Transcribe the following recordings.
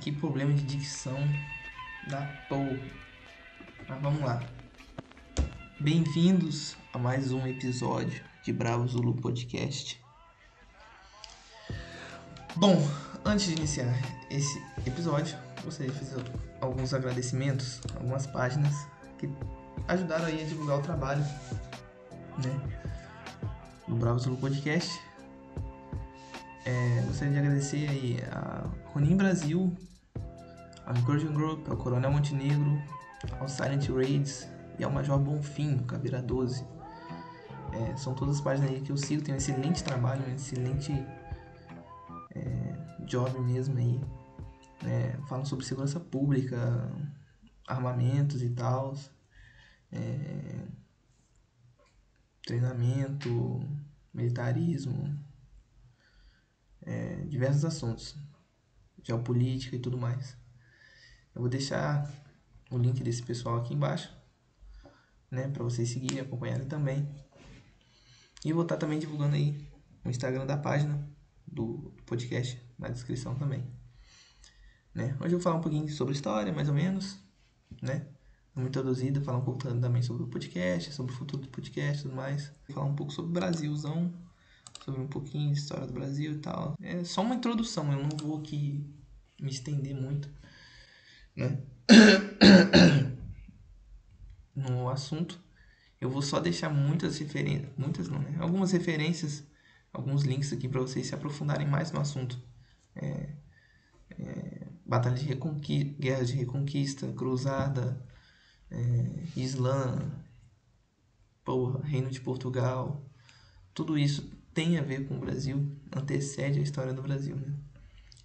que problema de dicção da porra. Mas vamos lá. Bem-vindos a mais um episódio de Bravo Zulu Podcast. Bom, antes de iniciar esse episódio, gostaria de fazer alguns agradecimentos, algumas páginas que ajudaram aí a divulgar o trabalho, né, do Bravo Zulu Podcast. É, gostaria de agradecer aí a Ronin Brasil, a Encouraging Group, ao Coronel Montenegro, ao Silent Raids e ao Major Bonfim, Caveira 12. É, são todas as páginas aí que eu sigo, tem um excelente trabalho, um excelente é, job mesmo aí. É, falam sobre segurança pública, armamentos e tal, é, treinamento, militarismo, é, diversos assuntos, geopolítica e tudo mais. Eu vou deixar o link desse pessoal aqui embaixo, né, para vocês seguirem, acompanharem também. E vou estar também divulgando aí o Instagram da página do podcast na descrição também. Né? Hoje eu vou falar um pouquinho sobre história, mais ou menos, né? Vou introduzida, falar um pouco também sobre o podcast, sobre o futuro do podcast e tudo mais. Falar um pouco sobre o Brasilzão, sobre um pouquinho de história do Brasil e tal. É só uma introdução, eu não vou aqui me estender muito, né? no assunto. Eu vou só deixar muitas referências, muitas não, né? Algumas referências, alguns links aqui para vocês se aprofundarem mais no assunto. É, é, batalha de reconquista, guerra de reconquista, cruzada, é, Islã, porra, Reino de Portugal, tudo isso tem a ver com o Brasil, antecede a história do Brasil, né?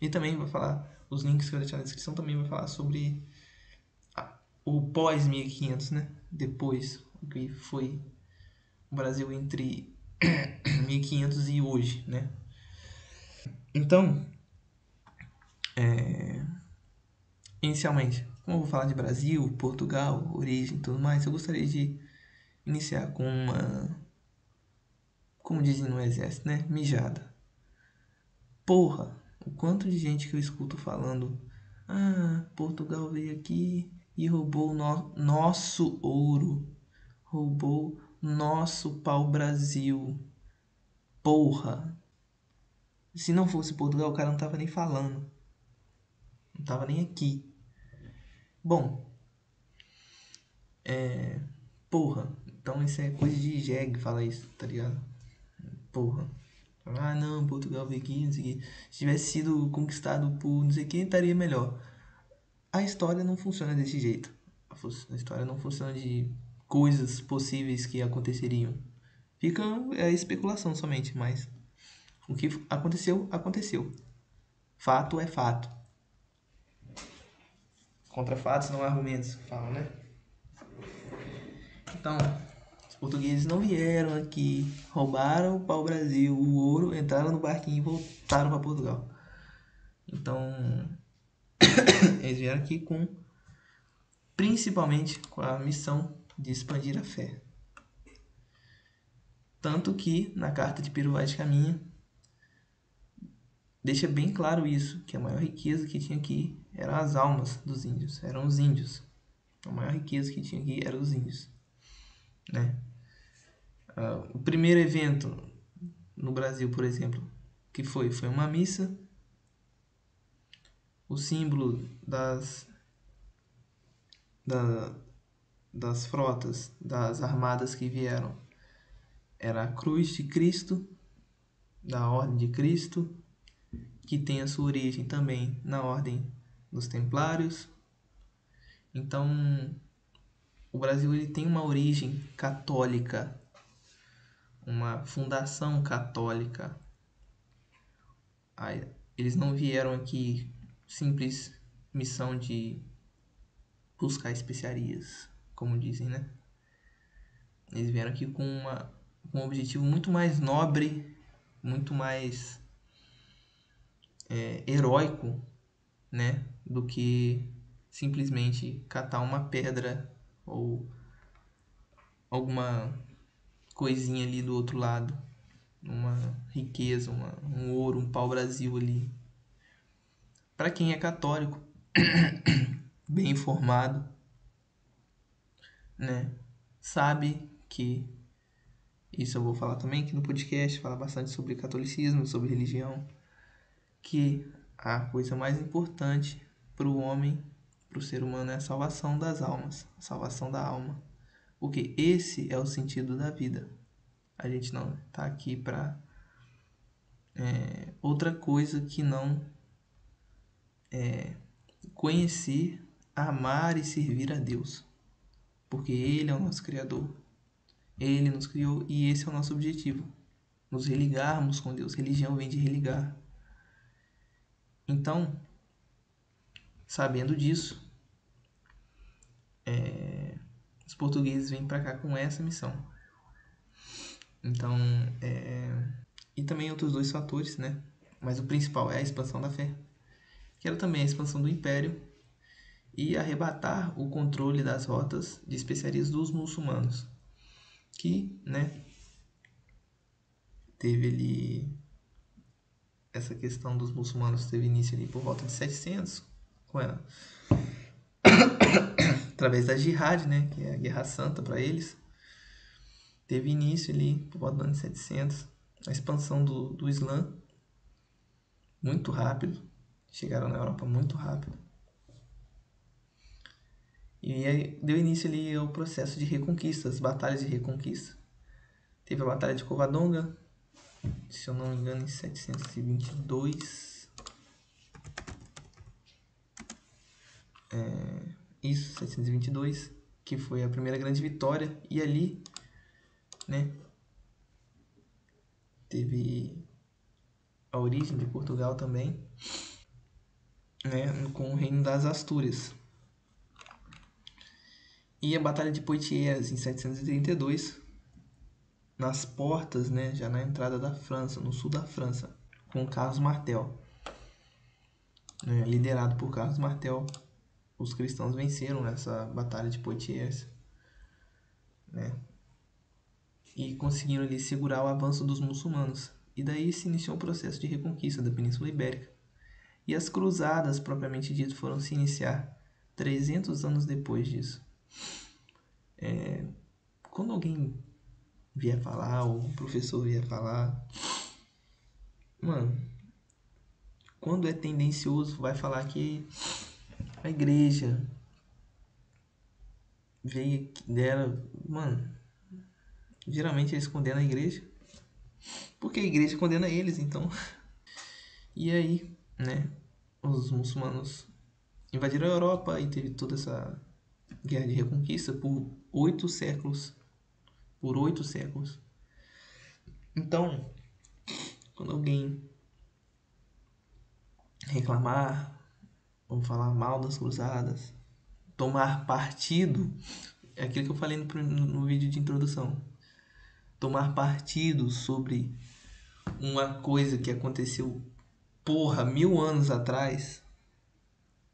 E também vai falar, os links que eu deixar na descrição também vai falar sobre a, o pós 1500, né? Depois, o que foi o Brasil entre 1500 e hoje, né? Então, é, inicialmente, como eu vou falar de Brasil, Portugal, origem tudo mais, eu gostaria de iniciar com uma como dizem no exército, né? Mijada. Porra, o quanto de gente que eu escuto falando: Ah, Portugal veio aqui e roubou no nosso ouro, roubou nosso pau-brasil. Porra. Se não fosse Portugal, o cara não tava nem falando. Não tava nem aqui. Bom. É. Porra. Então isso é coisa de jegue falar isso, tá ligado? porra. Ah, não, Portugal veio aqui, não sei o quê. Se tivesse sido conquistado por não sei quem, estaria melhor. A história não funciona desse jeito. A história não funciona de coisas possíveis que aconteceriam. Fica é especulação somente, mas o que aconteceu, aconteceu. Fato é fato. Contra fatos não há argumentos, falam, né? Então, portugueses não vieram aqui, roubaram o Brasil o ouro, entraram no barquinho e voltaram para Portugal. Então, eles vieram aqui com, principalmente com a missão de expandir a fé. Tanto que na carta de Peru de Caminha deixa bem claro isso, que a maior riqueza que tinha aqui eram as almas dos índios, eram os índios. A maior riqueza que tinha aqui eram os índios né? Uh, o primeiro evento no Brasil, por exemplo, que foi foi uma missa. O símbolo das da, das frotas, das armadas que vieram, era a cruz de Cristo, da Ordem de Cristo, que tem a sua origem também na Ordem dos Templários. Então, o Brasil ele tem uma origem católica, uma fundação católica. Eles não vieram aqui simples missão de buscar especiarias, como dizem, né? Eles vieram aqui com, uma, com um objetivo muito mais nobre, muito mais é, heróico, né? Do que simplesmente catar uma pedra ou alguma coisinha ali do outro lado, uma riqueza, uma, um ouro, um pau-brasil ali. para quem é católico, bem informado, né, sabe que isso eu vou falar também aqui no podcast, falar bastante sobre catolicismo, sobre religião, que a coisa mais importante para o homem, para o ser humano é a salvação das almas, a salvação da alma. Porque esse é o sentido da vida. A gente não está aqui para é, outra coisa que não é, conhecer, amar e servir a Deus. Porque Ele é o nosso Criador. Ele nos criou e esse é o nosso objetivo. Nos religarmos com Deus. Religião vem de religar. Então, sabendo disso, é, os portugueses vêm para cá com essa missão. Então, é, e também outros dois fatores, né? Mas o principal é a expansão da fé, que era também a expansão do império e arrebatar o controle das rotas de especiarias dos muçulmanos, que, né, teve ali essa questão dos muçulmanos teve início ali por volta de 700, com ela, através da jihad, né, que é a guerra santa para eles, teve início ali por volta do ano 700, a expansão do, do Islã, muito rápido, chegaram na Europa muito rápido. E deu início ali ao processo de reconquista, as batalhas de reconquista. Teve a Batalha de Covadonga, se eu não me engano, em 722. É, isso, 722, que foi a primeira grande vitória. E ali, né, teve a origem de Portugal também, né, com o reino das Astúrias. E a Batalha de Poitiers, em 732, nas portas, né, já na entrada da França, no sul da França, com Carlos Martel. Né, liderado por Carlos Martel, os cristãos venceram nessa batalha de Poitiers, né, e conseguiram ali segurar o avanço dos muçulmanos. E daí se iniciou o processo de reconquista da Península Ibérica. E as cruzadas, propriamente dito, foram se iniciar 300 anos depois disso. É, quando alguém vier falar, ou o professor vier falar. Mano, quando é tendencioso, vai falar que a igreja veio dela. Mano, geralmente eles condenam a igreja. Porque a igreja condena eles, então. E aí, né? Os muçulmanos invadiram a Europa e teve toda essa guerra de reconquista por oito séculos por oito séculos. Então, quando alguém reclamar ou falar mal das cruzadas, tomar partido, é aquilo que eu falei no, no vídeo de introdução. Tomar partido sobre uma coisa que aconteceu, porra, mil anos atrás.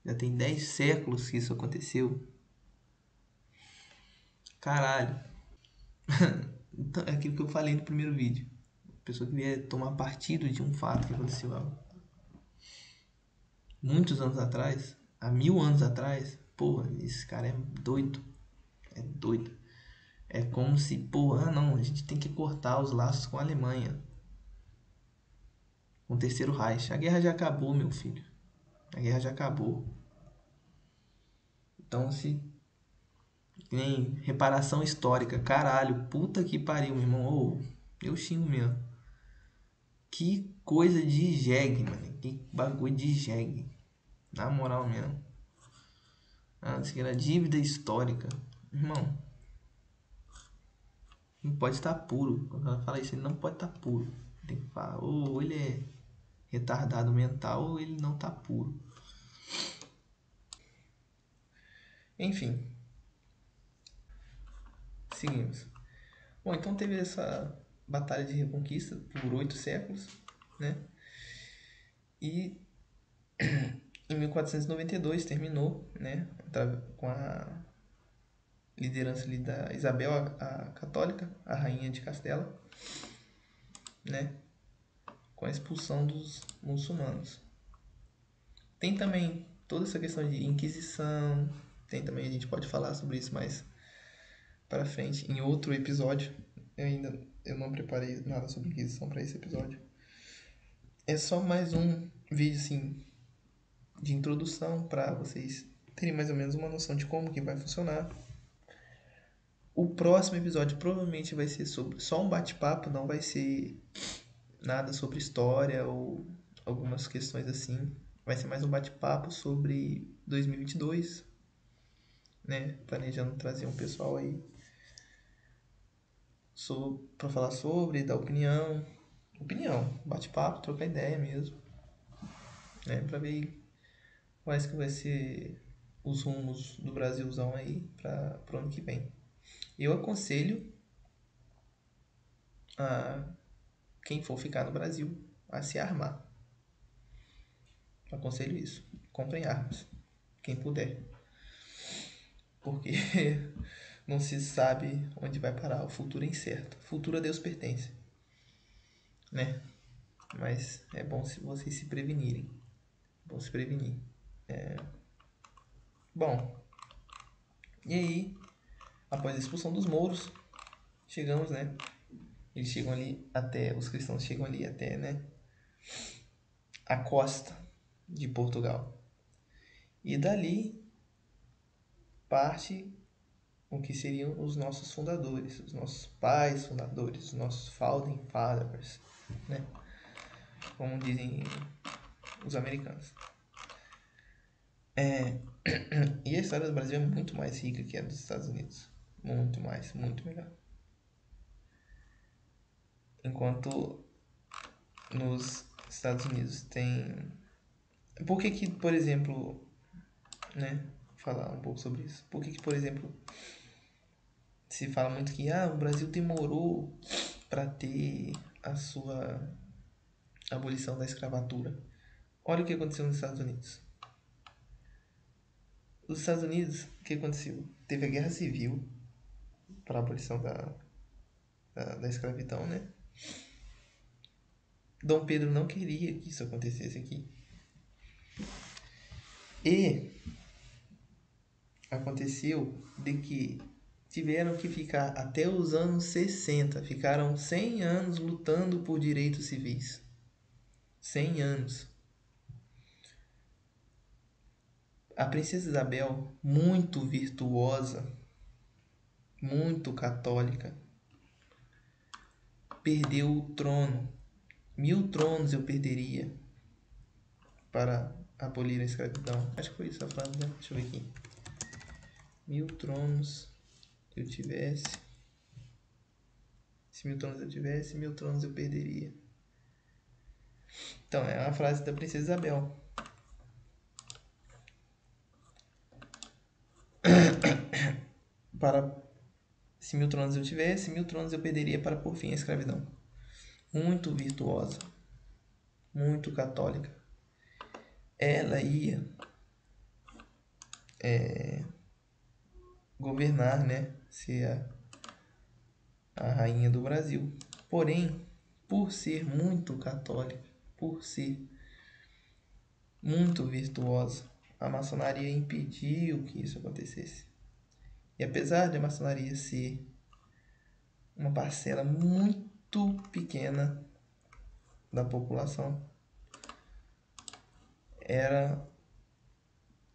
Já tem dez séculos que isso aconteceu. Caralho. então, é aquilo que eu falei no primeiro vídeo. A pessoa que vier tomar partido de um fato que aconteceu muitos anos atrás, há mil anos atrás, porra, esse cara é doido. É doido. É como se, porra, ah, não, a gente tem que cortar os laços com a Alemanha. Com o terceiro Reich. A guerra já acabou, meu filho. A guerra já acabou. Então, se nem reparação histórica. Caralho, puta que pariu, meu irmão. Oh, eu xingo mesmo. Que coisa de jegue, mano. Que bagulho de jegue. Na moral mesmo. Ah, isso aqui era dívida histórica. Irmão. Não pode estar puro. Quando ela fala isso, ele não pode estar puro. Tem que falar, ou ele é retardado mental ou ele não está puro. Enfim, seguimos. Bom, então teve essa batalha de reconquista por oito séculos, né? E em 1492 terminou, né? Com a liderança ali da Isabel a, a Católica, a rainha de Castela, né? Com a expulsão dos muçulmanos. Tem também toda essa questão de Inquisição, tem também, a gente pode falar sobre isso mais para frente em outro episódio. Eu ainda eu não preparei nada sobre Inquisição para esse episódio. É só mais um vídeo assim de introdução para vocês terem mais ou menos uma noção de como que vai funcionar. O próximo episódio provavelmente vai ser sobre só um bate-papo, não vai ser nada sobre história ou algumas questões assim. Vai ser mais um bate-papo sobre 2022, né? Planejando trazer um pessoal aí para falar sobre, dar opinião. Opinião, bate-papo, trocar ideia mesmo. Né? Para ver quais que vai ser os rumos do Brasilzão aí para o ano que vem. Eu aconselho a quem for ficar no Brasil a se armar. Aconselho isso. Comprem armas, quem puder. Porque não se sabe onde vai parar. O futuro é incerto. O futuro a Deus pertence. Né? Mas é bom se vocês se prevenirem. É bom se prevenir. É... Bom. E aí, após a expulsão dos mouros, chegamos, né? Eles chegam ali até, os cristãos chegam ali até, né? A costa de Portugal. E dali parte o que seriam os nossos fundadores, os nossos pais fundadores, os nossos founding fathers, né? Como dizem os americanos. É, e a história do Brasil é muito mais rica que a dos Estados Unidos. Muito mais, muito melhor. Enquanto nos Estados Unidos tem. Por que, que por exemplo, né? Falar um pouco sobre isso. Por que, que por exemplo, se fala muito que ah, o Brasil demorou para ter a sua abolição da escravatura. Olha o que aconteceu nos Estados Unidos. Nos Estados Unidos, o que aconteceu? Teve a guerra civil para a abolição da, da, da escravidão, né? Dom Pedro não queria que isso acontecesse aqui. E aconteceu de que tiveram que ficar até os anos 60, ficaram 100 anos lutando por direitos civis. 100 anos. A princesa Isabel, muito virtuosa, muito católica, perdeu o trono. Mil tronos eu perderia para abolir a escravidão. Acho que foi isso a frase, né? Deixa eu ver aqui. Mil tronos eu tivesse. Se mil tronos eu tivesse, mil tronos eu perderia. Então, é uma frase da princesa Isabel. para se mil tronos eu tivesse, mil tronos eu perderia para por fim a escravidão. Muito virtuosa, muito católica. Ela ia é, governar, né? Ser a, a rainha do Brasil. Porém, por ser muito católica, por ser muito virtuosa, a maçonaria impediu que isso acontecesse. E apesar de a maçonaria ser uma parcela muito pequena da população, era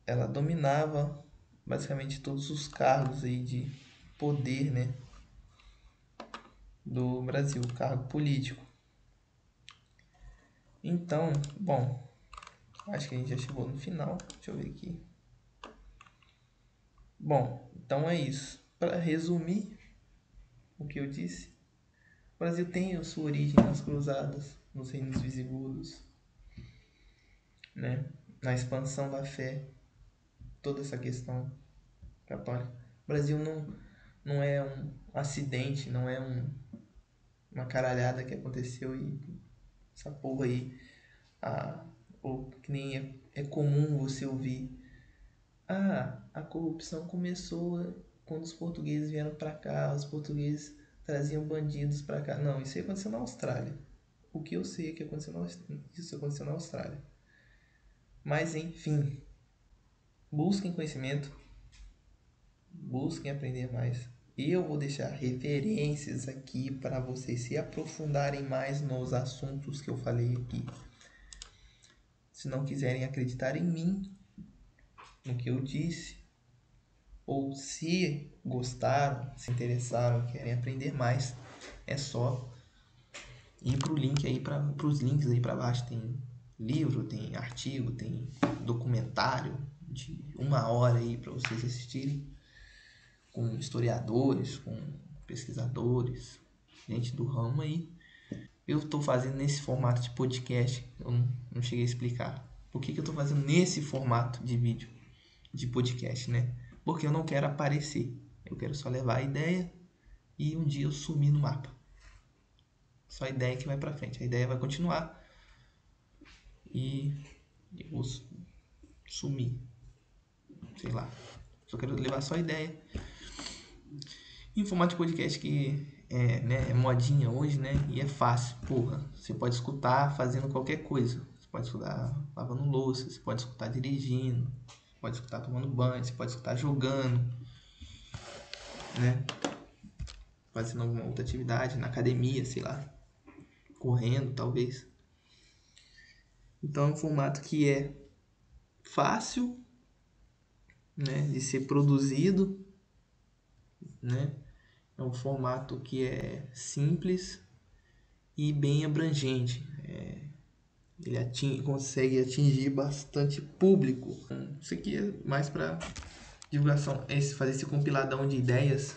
ela dominava basicamente todos os cargos aí de poder, né, do Brasil, cargo político. Então, bom, acho que a gente já chegou no final. Deixa eu ver aqui. Bom, então é isso. Para resumir o que eu disse, o Brasil tem sua origem nas cruzadas, nos reinos visigodos, né? na expansão da fé, toda essa questão católica. O Brasil não, não é um acidente, não é um, uma caralhada que aconteceu e essa porra aí, a, ou que nem é, é comum você ouvir ah, a corrupção começou quando os portugueses vieram para cá, os portugueses traziam bandidos para cá. Não, isso aconteceu na Austrália. O que eu sei é que aconteceu na, isso aconteceu na Austrália. Mas enfim, busquem conhecimento, busquem aprender mais. Eu vou deixar referências aqui para vocês se aprofundarem mais nos assuntos que eu falei aqui. Se não quiserem acreditar em mim, no que eu disse, ou se gostaram, se interessaram, querem aprender mais, é só ir para o link aí para os links aí para baixo tem livro, tem artigo, tem documentário de uma hora aí para vocês assistirem com historiadores, com pesquisadores, gente do ramo aí. Eu estou fazendo nesse formato de podcast, eu não, não cheguei a explicar. Por que, que eu estou fazendo nesse formato de vídeo, de podcast, né? Porque eu não quero aparecer. Eu quero só levar a ideia e um dia eu sumir no mapa. Só a ideia que vai para frente. A ideia vai continuar e eu vou sumir. Sei lá. Só quero levar só a ideia em formato de podcast que é, né, é modinha hoje, né? E é fácil, porra. Você pode escutar fazendo qualquer coisa. Você pode escutar lavando louça, você pode escutar dirigindo, pode escutar tomando banho, você pode escutar jogando, né? Fazendo alguma outra atividade, na academia, sei lá. Correndo, talvez. Então é um formato que é fácil né, de ser produzido né? É um formato que é simples e bem abrangente. É, ele ating, consegue atingir bastante público. Isso aqui é mais para divulgação, esse, fazer esse compiladão de ideias.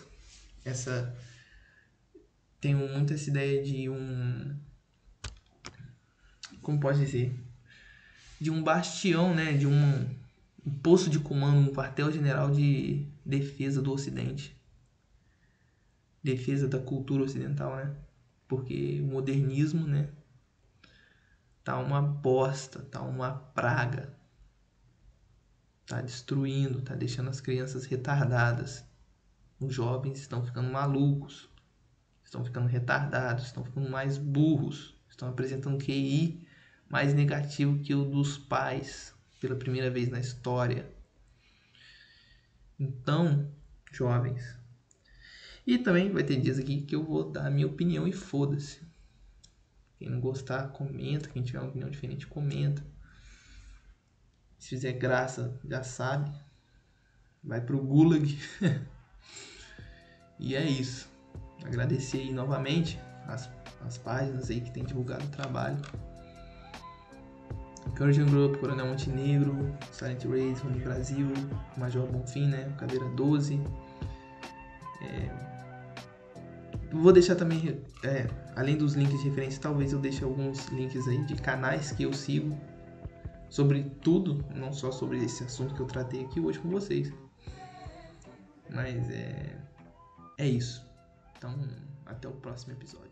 Essa tenho muito essa ideia de um como pode dizer de um bastião, né, de um, um posto de comando, um quartel-general de defesa do Ocidente defesa da cultura ocidental, né? Porque o modernismo, né? Tá uma bosta, tá uma praga. Tá destruindo, tá deixando as crianças retardadas. Os jovens estão ficando malucos, estão ficando retardados, estão ficando mais burros, estão apresentando QI mais negativo que o dos pais pela primeira vez na história. Então, jovens, e também vai ter dias aqui que eu vou dar a minha opinião e foda-se. Quem não gostar, comenta. Quem tiver uma opinião diferente, comenta. Se fizer graça, já sabe. Vai pro Gulag. e é isso. Agradecer aí novamente as, as páginas aí que tem divulgado o trabalho. Courage Group, Coronel Montenegro, Silent Race, Rony Brasil, Major Bonfim, né? Cadeira 12. É, Vou deixar também, é, além dos links de referência, talvez eu deixe alguns links aí de canais que eu sigo sobre tudo, não só sobre esse assunto que eu tratei aqui hoje com vocês. Mas é, é isso. Então, até o próximo episódio.